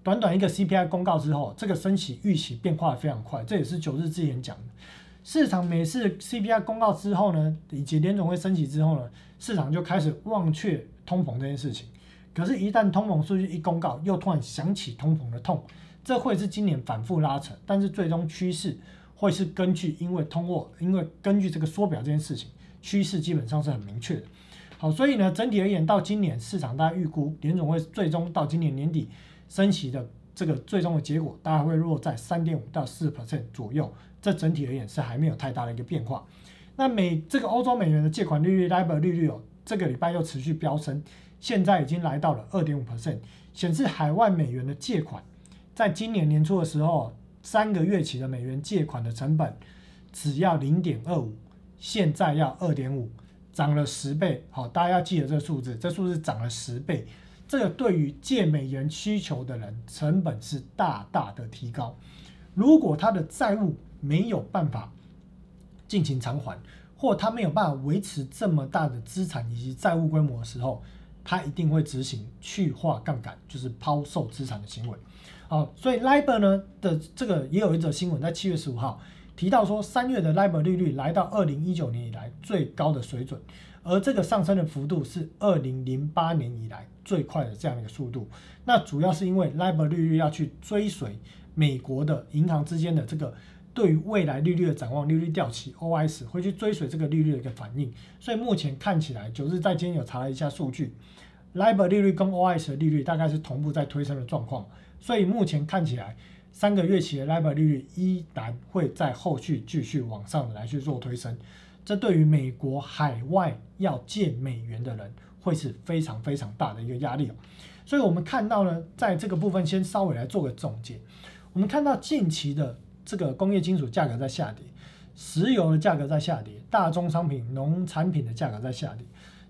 短短一个 CPI 公告之后，这个升息预期变化的非常快，这也是九日之前讲的。市场每次 CPI 公告之后呢，以及联总会升息之后呢，市场就开始忘却通膨这件事情。可是，一旦通膨数据一公告，又突然想起通膨的痛，这会是今年反复拉扯，但是最终趋势会是根据因为通货，因为根据这个缩表这件事情。趋势基本上是很明确的，好，所以呢，整体而言，到今年市场大家预估联总会最终到今年年底升息的这个最终的结果，大概会落在三点五到四 percent 左右，这整体而言是还没有太大的一个变化。那美这个欧洲美元的借款利率 LIBOR 利率哦，这个礼拜又持续飙升，现在已经来到了二点五 percent，显示海外美元的借款在今年年初的时候，三个月期的美元借款的成本只要零点二五。现在要二点五，涨了十倍。好，大家要记得这个数字，这数字涨了十倍。这个对于借美元需求的人，成本是大大的提高。如果他的债务没有办法进行偿还，或他没有办法维持这么大的资产以及债务规模的时候，他一定会执行去化杠杆，就是抛售资产的行为。好，所以 LIBOR 呢的这个也有一则新闻，在七月十五号。提到说，三月的 LIBOR 利率来到二零一九年以来最高的水准，而这个上升的幅度是二零零八年以来最快的这样一个速度。那主要是因为 LIBOR 利率要去追随美国的银行之间的这个对于未来利率的展望，利率掉期 OS 会去追随这个利率的一个反应。所以目前看起来，九日在今天有查了一下数据，LIBOR 利率跟 OS 的利率大概是同步在推升的状况。所以目前看起来。三个月期的 LIBOR 利率依然会在后续继续往上来去做推升，这对于美国海外要借美元的人会是非常非常大的一个压力。所以我们看到呢，在这个部分先稍微来做个总结。我们看到近期的这个工业金属价格在下跌，石油的价格在下跌，大宗商品、农产品的价格在下跌。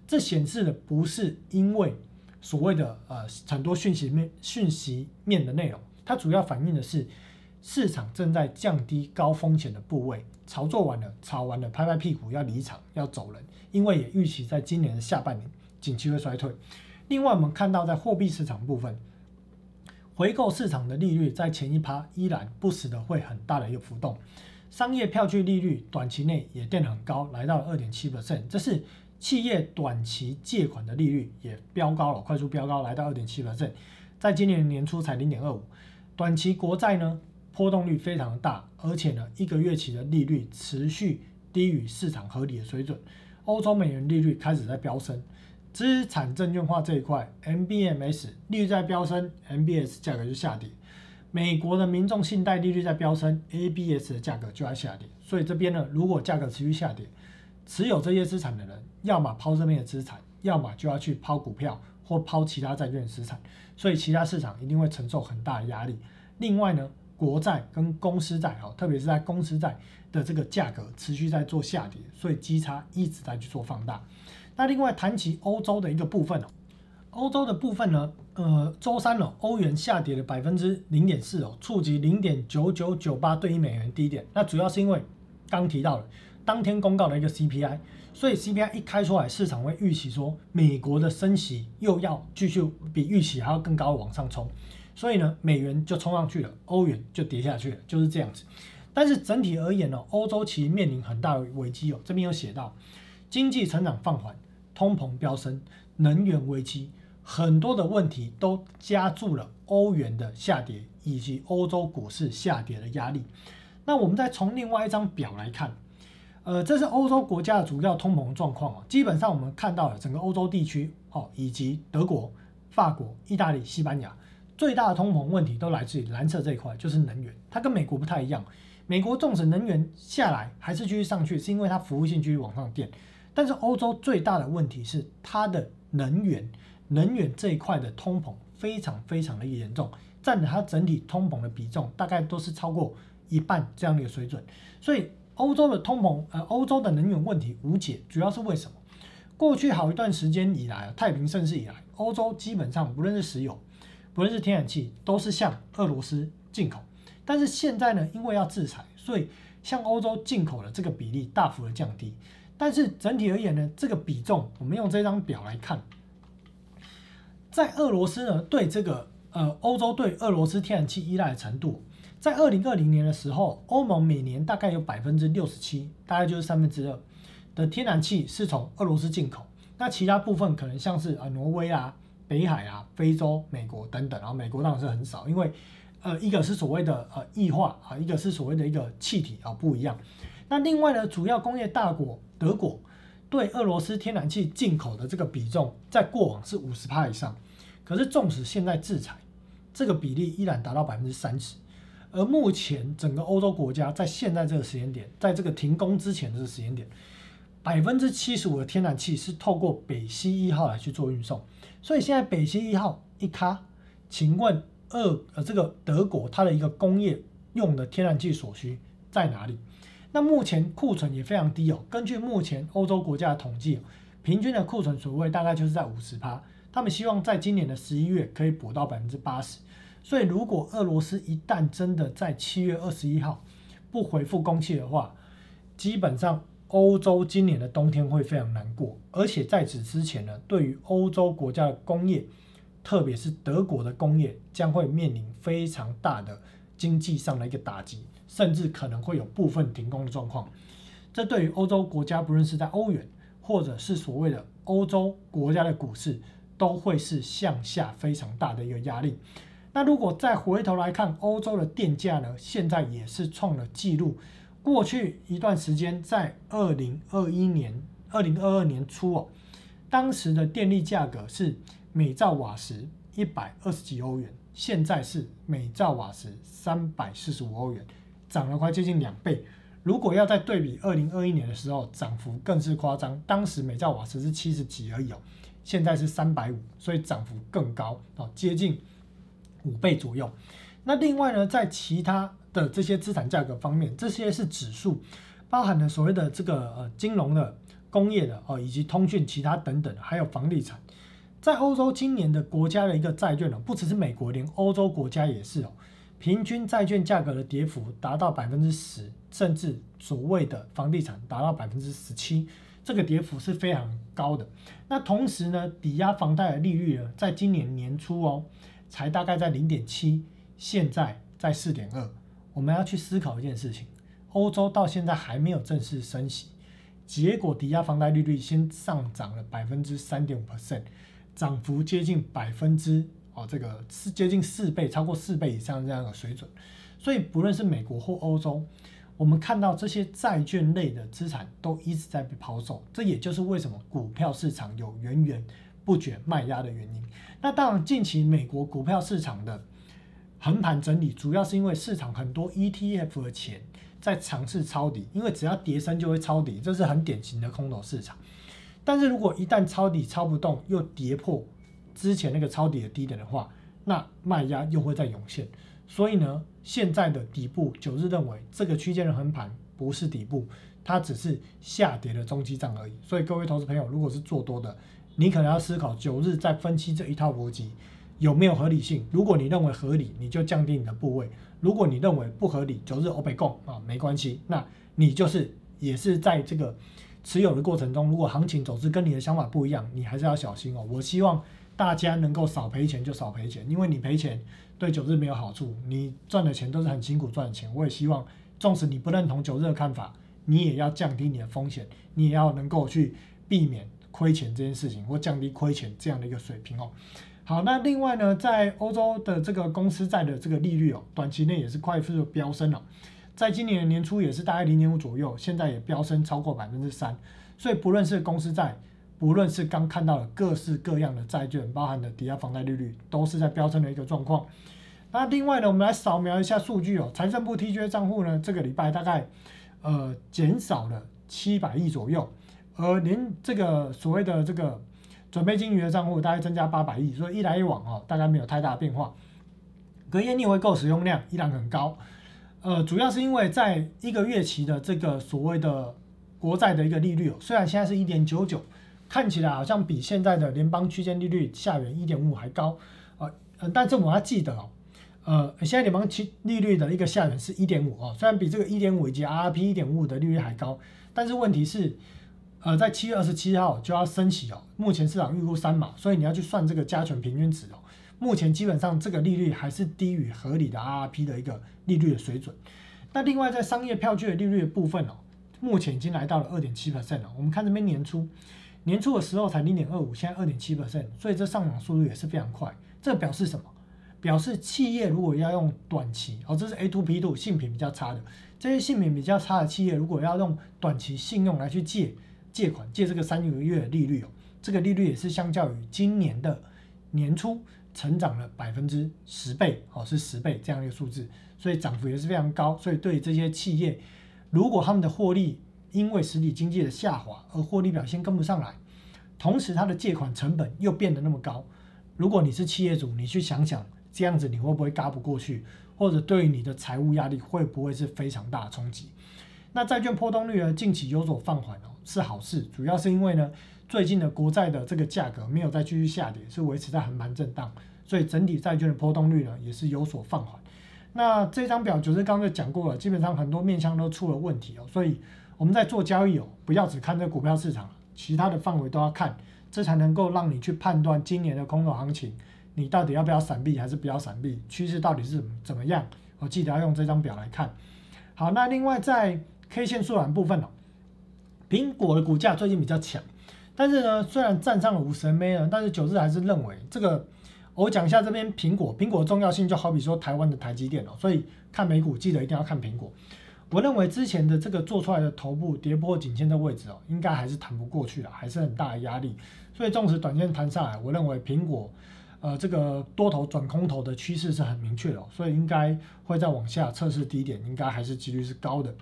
这显示的不是因为所谓的呃很多讯息面讯息面的内容。它主要反映的是市场正在降低高风险的部位，炒作完了，炒完了，拍拍屁股要离场，要走人，因为也预期在今年的下半年景气会衰退。另外，我们看到在货币市场部分，回购市场的利率在前一趴依然不时的会很大的一个浮动，商业票据利率短期内也变得很高，来到了二点七百分这是企业短期借款的利率也飙高了，快速飙高来到二点七百分在今年年初才零点二五，短期国债呢波动率非常大，而且呢一个月期的利率持续低于市场合理的水准。欧洲美元利率开始在飙升，资产证券化这一块，MBMS 利率在飙升，MBS 价格就下跌。美国的民众信贷利率在飙升，ABS 的价格就在下跌。所以这边呢，如果价格持续下跌，持有这些资产的人，要么抛这边的资产，要么就要去抛股票或抛其他债券资产。所以其他市场一定会承受很大的压力。另外呢，国债跟公司债哦，特别是在公司债。的这个价格持续在做下跌，所以基差一直在去做放大。那另外谈起欧洲的一个部分哦，欧洲的部分呢，呃，周三哦，欧元下跌了百分之零点四哦，触及零点九九九八对一美元低点。那主要是因为刚提到了当天公告的一个 CPI，所以 CPI 一开出来，市场会预期说美国的升息又要继续比预期还要更高往上冲，所以呢，美元就冲上去了，欧元就跌下去了，就是这样子。但是整体而言呢，欧洲其实面临很大的危机哦。这边有写到，经济成长放缓、通膨飙升、能源危机，很多的问题都加注了欧元的下跌以及欧洲股市下跌的压力。那我们再从另外一张表来看，呃，这是欧洲国家的主要通膨状况啊。基本上我们看到了整个欧洲地区哦，以及德国、法国、意大利、西班牙最大的通膨问题都来自于蓝色这一块，就是能源。它跟美国不太一样。美国纵使能源下来还是继续上去，是因为它服务性继续往上垫。但是欧洲最大的问题是它的能源，能源这一块的通膨非常非常的严重，占了它整体通膨的比重大概都是超过一半这样的一个水准。所以欧洲的通膨，呃，欧洲的能源问题无解，主要是为什么？过去好一段时间以来，太平盛世以来，欧洲基本上不论是石油，不论是天然气，都是向俄罗斯进口。但是现在呢，因为要制裁，所以向欧洲进口的这个比例大幅的降低。但是整体而言呢，这个比重，我们用这张表来看，在俄罗斯呢对这个呃欧洲对俄罗斯天然气依赖的程度，在二零二零年的时候，欧盟每年大概有百分之六十七，大概就是三分之二的天然气是从俄罗斯进口。那其他部分可能像是啊挪威啊、北海啊、非洲、美国等等，然后美国当然是很少，因为。呃，一个是所谓的呃液化啊，一个是所谓的一个气体啊，不一样。那另外呢，主要工业大国德国对俄罗斯天然气进口的这个比重，在过往是五十帕以上，可是纵使现在制裁，这个比例依然达到百分之三十。而目前整个欧洲国家在现在这个时间点，在这个停工之前这个时间点，百分之七十五的天然气是透过北溪一号来去做运送，所以现在北溪一号一卡，请问？二呃，这个德国它的一个工业用的天然气所需在哪里？那目前库存也非常低哦。根据目前欧洲国家的统计，平均的库存水位大概就是在五十趴。他们希望在今年的十一月可以补到百分之八十。所以如果俄罗斯一旦真的在七月二十一号不回复供气的话，基本上欧洲今年的冬天会非常难过。而且在此之前呢，对于欧洲国家的工业。特别是德国的工业将会面临非常大的经济上的一个打击，甚至可能会有部分停工的状况。这对于欧洲国家，不论是在欧元或者是所谓的欧洲国家的股市，都会是向下非常大的一个压力。那如果再回头来看欧洲的电价呢？现在也是创了纪录。过去一段时间，在二零二一年、二零二二年初哦，当时的电力价格是。每兆瓦时一百二十几欧元，现在是每兆瓦时三百四十五欧元，涨了快接近两倍。如果要再对比二零二一年的时候，涨幅更是夸张。当时每兆瓦时是七十几而已哦，现在是三百五，所以涨幅更高哦，接近五倍左右。那另外呢，在其他的这些资产价格方面，这些是指数，包含了所谓的这个呃金融的、工业的哦，以及通讯、其他等等，还有房地产。在欧洲今年的国家的一个债券呢，不只是美国，连欧洲国家也是哦，平均债券价格的跌幅达到百分之十，甚至所谓的房地产达到百分之十七。这个跌幅是非常高的。那同时呢，抵押房贷的利率呢，在今年年初哦，才大概在零点七，现在在四点二。我们要去思考一件事情：欧洲到现在还没有正式升息，结果抵押房贷利率先上涨了百分之三点五 percent，涨幅接近百分之哦，这个是接近四倍，超过四倍以上这样的水准。所以不论是美国或欧洲。我们看到这些债券类的资产都一直在被抛售，这也就是为什么股票市场有源源不绝卖压的原因。那当然，近期美国股票市场的横盘整理，主要是因为市场很多 ETF 的钱在尝试抄底，因为只要跌升就会抄底，这是很典型的空头市场。但是如果一旦抄底抄不动，又跌破之前那个抄底的低点的话，那卖压又会再涌现。所以呢，现在的底部九日认为这个区间的横盘不是底部，它只是下跌的中期涨而已。所以各位投资朋友，如果是做多的，你可能要思考九日在分析这一套逻辑有没有合理性。如果你认为合理，你就降低你的部位；如果你认为不合理，九日 O 被供啊，没关系，那你就是也是在这个持有的过程中，如果行情走势跟你的想法不一样，你还是要小心哦。我希望大家能够少赔钱就少赔钱，因为你赔钱。对九日没有好处，你赚的钱都是很辛苦赚的钱。我也希望，纵使你不认同九日的看法，你也要降低你的风险，你也要能够去避免亏钱这件事情，或降低亏钱这样的一个水平哦。好，那另外呢，在欧洲的这个公司债的这个利率哦，短期内也是快速的飙升了，在今年年初也是大概零点五左右，现在也飙升超过百分之三，所以不论是公司债。无论是刚看到的各式各样的债券，包含的抵押房贷利率，都是在飙升的一个状况。那另外呢，我们来扫描一下数据哦。财政部 TGA 账户呢，这个礼拜大概呃减少了七百亿左右，而连这个所谓的这个准备金余额账户大概增加八百亿，所以一来一往哦，大概没有太大变化。隔夜逆回购使用量依然很高，呃，主要是因为在一个月期的这个所谓的国债的一个利率哦，虽然现在是一点九九。看起来好像比现在的联邦区间利率下缘一点五还高，呃呃，但是我们要记得哦，呃，现在联邦期利率的一个下缘是一点五哦，虽然比这个一点五以及 RRP 一点五的利率还高，但是问题是，呃，在七月二十七号就要升息哦，目前市场预估三码，所以你要去算这个加权平均值哦，目前基本上这个利率还是低于合理的 RRP 的一个利率的水准。那另外在商业票据的利率的部分哦，目前已经来到了二点七 percent 了，我们看这边年初。年初的时候才零点二五，现在二点七 percent，所以这上涨速度也是非常快。这表示什么？表示企业如果要用短期，哦，这是 A to P to 信品比较差的，这些信品比较差的企业，如果要用短期信用来去借借款，借这个三个月的利率哦，这个利率也是相较于今年的年初成长了百分之十倍，哦，是十倍这样一个数字，所以涨幅也是非常高。所以对这些企业，如果他们的获利，因为实体经济的下滑而获利表现跟不上来，同时它的借款成本又变得那么高。如果你是企业主，你去想想这样子你会不会嘎不过去，或者对于你的财务压力会不会是非常大的冲击？那债券波动率呢近期有所放缓哦，是好事，主要是因为呢最近的国债的这个价格没有再继续下跌，是维持在横盘震荡，所以整体债券的波动率呢也是有所放缓。那这张表就是刚才讲过了，基本上很多面向都出了问题哦，所以。我们在做交易哦，不要只看这股票市场，其他的范围都要看，这才能够让你去判断今年的空头行情，你到底要不要闪避还是不要闪避，趋势到底是怎么样？我记得要用这张表来看。好，那另外在 K 线缩短部分哦，苹果的股价最近比较强，但是呢，虽然站上了五十 MA 了，但是九日还是认为这个，我讲一下这边苹果，苹果的重要性就好比说台湾的台积电哦，所以看美股记得一定要看苹果。我认为之前的这个做出来的头部跌破颈线的位置哦，应该还是弹不过去了，还是很大的压力。所以纵使短线弹上来，我认为苹果，呃，这个多头转空头的趋势是很明确的，所以应该会再往下测试低点，应该还是几率是高的。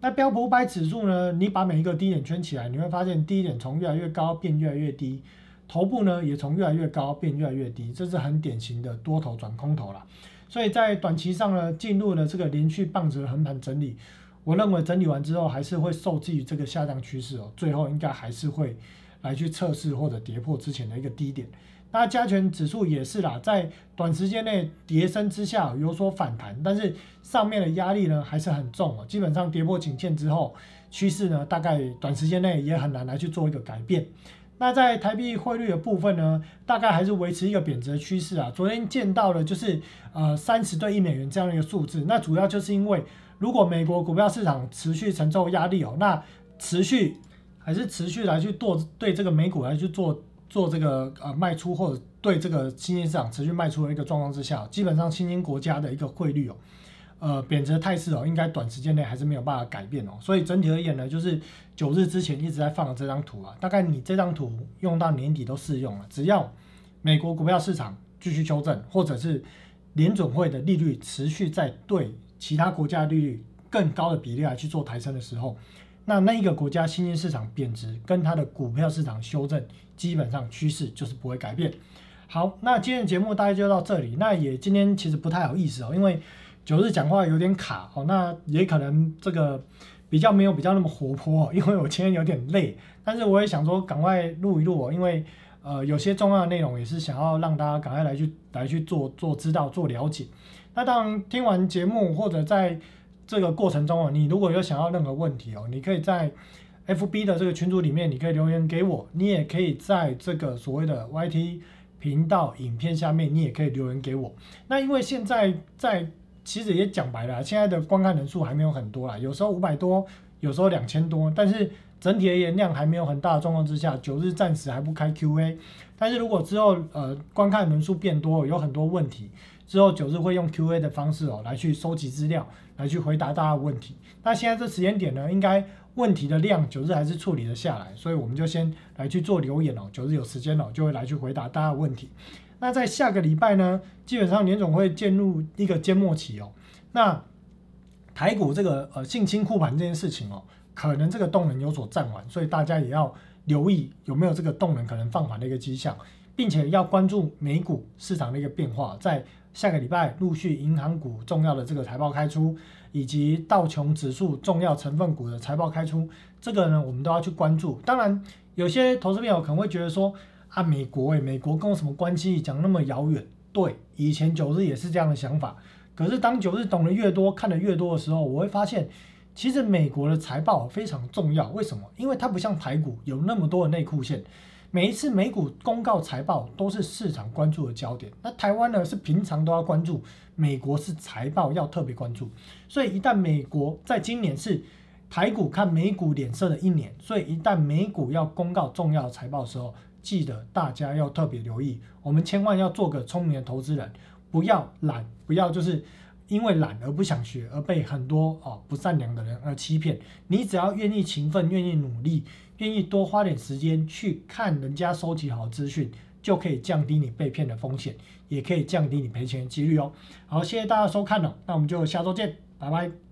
那标普五百指数呢？你把每一个低点圈起来，你会发现低点从越来越高变越来越低，头部呢也从越来越高变越来越低，这是很典型的多头转空头了。所以在短期上呢，进入了这个连续棒子的横盘整理，我认为整理完之后还是会受制于这个下降趋势哦，最后应该还是会来去测试或者跌破之前的一个低点。那加权指数也是啦，在短时间内跌升之下有所反弹，但是上面的压力呢还是很重哦，基本上跌破颈线之后，趋势呢，大概短时间内也很难来去做一个改变。那在台币汇率的部分呢，大概还是维持一个贬值的趋势啊。昨天见到的就是呃三十对一美元这样一个数字，那主要就是因为如果美国股票市场持续承受压力哦，那持续还是持续来去做对这个美股来去做做这个呃卖出，或者对这个新兴市场持续卖出的一个状况之下，基本上新兴国家的一个汇率哦。呃，贬值的态势哦，应该短时间内还是没有办法改变哦。所以整体而言呢，就是九日之前一直在放的这张图啊，大概你这张图用到年底都适用了。只要美国股票市场继续修正，或者是联准会的利率持续在对其他国家利率更高的比例来去做抬升的时候，那那一个国家新兴市场贬值跟它的股票市场修正，基本上趋势就是不会改变。好，那今天的节目大概就到这里。那也今天其实不太好意思哦，因为。九日讲话有点卡哦，那也可能这个比较没有比较那么活泼，因为我今天有点累，但是我也想说赶快录一录哦，因为呃有些重要的内容也是想要让大家赶快来去来去做做知道做了解。那当然听完节目或者在这个过程中哦，你如果有想要任何问题哦，你可以在 FB 的这个群组里面，你可以留言给我，你也可以在这个所谓的 YT 频道影片下面，你也可以留言给我。那因为现在在其实也讲白了，现在的观看人数还没有很多啦，有时候五百多，有时候两千多，但是整体而言量还没有很大的状况之下，九日暂时还不开 Q&A。但是如果之后呃观看人数变多，有很多问题，之后九日会用 Q&A 的方式哦来去收集资料，来去回答大家的问题。那现在这时间点呢，应该问题的量九日还是处理的下来，所以我们就先来去做留言哦，九日有时间哦就会来去回答大家的问题。那在下个礼拜呢，基本上年总会进入一个缄默期哦。那台股这个呃性侵护盘这件事情哦，可能这个动能有所暂缓，所以大家也要留意有没有这个动能可能放缓的一个迹象，并且要关注美股市场的一个变化。在下个礼拜陆续银行股重要的这个财报开出，以及道琼指数重要成分股的财报开出，这个呢我们都要去关注。当然，有些投资朋友可能会觉得说。啊，美国诶，美国跟我什么关系？讲那么遥远。对，以前九日也是这样的想法。可是当九日懂得越多，看得越多的时候，我会发现，其实美国的财报非常重要。为什么？因为它不像台股有那么多的内裤线，每一次美股公告财报都是市场关注的焦点。那台湾呢，是平常都要关注，美国是财报要特别关注。所以一旦美国在今年是台股看美股脸色的一年，所以一旦美股要公告重要财报的时候，记得大家要特别留意，我们千万要做个聪明的投资人，不要懒，不要就是因为懒而不想学，而被很多哦不善良的人而欺骗。你只要愿意勤奋，愿意努力，愿意多花点时间去看人家收集好资讯，就可以降低你被骗的风险，也可以降低你赔钱的几率哦。好，谢谢大家收看了，那我们就下周见，拜拜。